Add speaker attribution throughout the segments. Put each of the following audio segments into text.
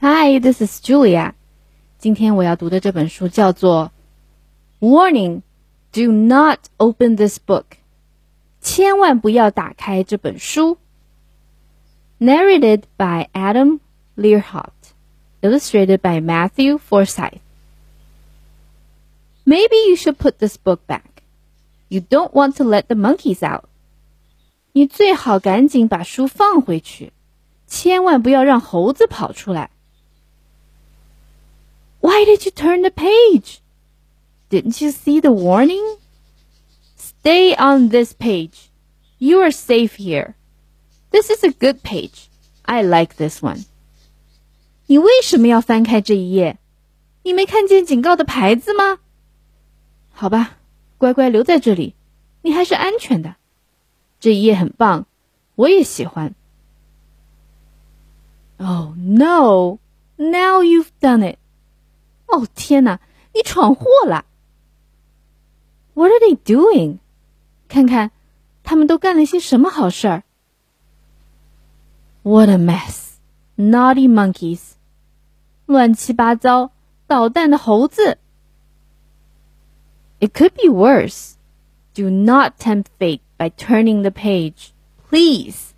Speaker 1: Hi, this is Julia. 今天我要读的这本书叫做《Warning: Do not open this Book." 千万不要打开这本书。Narrated by Adam Lehrhaupt, illustrated by Matthew Forsythe. Maybe you should put this book back. You don't want to let the monkeys out. 你最好赶紧把书放回去，千万不要让猴子跑出来。why did you turn the page? Didn't you see the warning? Stay on this page. You are safe here. This is a good page. I like this one. 你为什么要翻开这一页？你没看见警告的牌子吗？好吧，乖乖留在这里，你还是安全的。这一页很棒，我也喜欢。Oh no! Now you've done it. 哦天哪，你闯祸了！What are they doing？看看，他们都干了些什么好事儿？What a mess! Naughty monkeys！乱七八糟，捣蛋的猴子。It could be worse. Do not tempt fate by turning the page, please.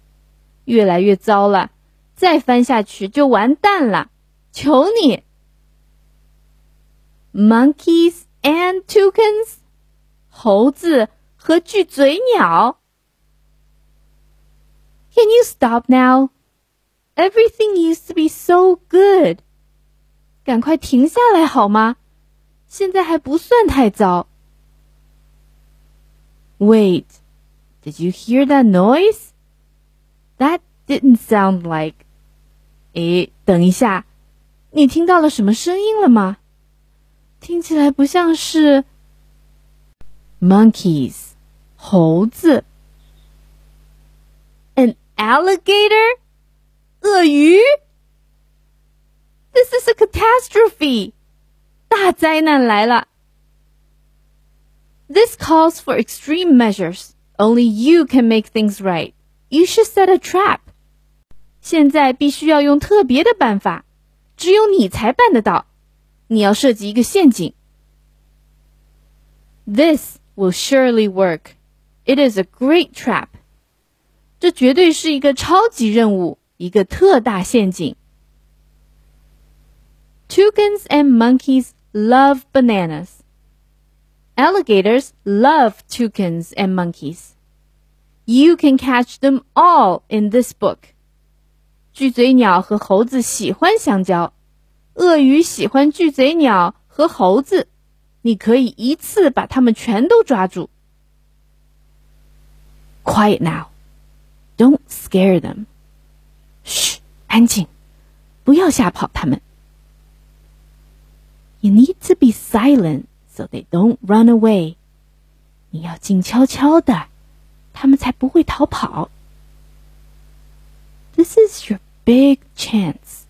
Speaker 1: 越来越糟了，再翻下去就完蛋了，求你。 monkeys and toucans，猴子和巨嘴鸟。Can you stop now? Everything used to be so good. 赶快停下来好吗？现在还不算太糟。Wait, did you hear that noise? That didn't sound like. 诶，等一下，你听到了什么声音了吗？ 听起来不像是 monkeys 猴子，an alligator 鳄鱼。This is a catastrophe，大灾难来了。This calls for extreme measures. Only you can make things right. You should set a trap. 现在必须要用特别的办法，只有你才办得到。你要设计一个陷阱。This will surely work. It is a great trap. 这绝对是一个超级任务，一个特大陷阱。Toucans and monkeys love bananas. Alligators love toucans and monkeys. You can catch them all in this book. 巨嘴鸟和猴子喜欢香蕉。 鳄鱼喜欢巨嘴鸟和猴子，你可以一次把它们全都抓住。Quiet now, don't scare them. 嘘，安静，不要吓跑它们。You need to be silent so they don't run away. 你要静悄悄的，它们才不会逃跑。This is your big chance.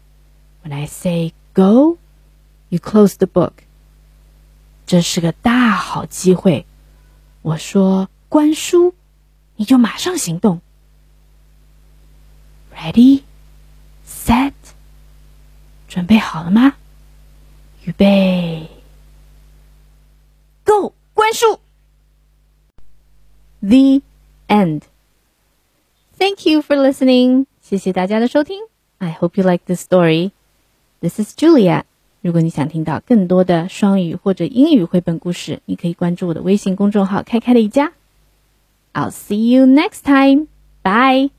Speaker 1: When I say Go, you close the book. 这是个大好机会。我说关书，你就马上行动。Ready, set，准备好了吗？预备，Go，关书。The end. Thank you for listening. 谢谢大家的收听。I hope you like this story. This is Julia。如果你想听到更多的双语或者英语绘本故事，你可以关注我的微信公众号“开开的一家”。I'll see you next time. Bye.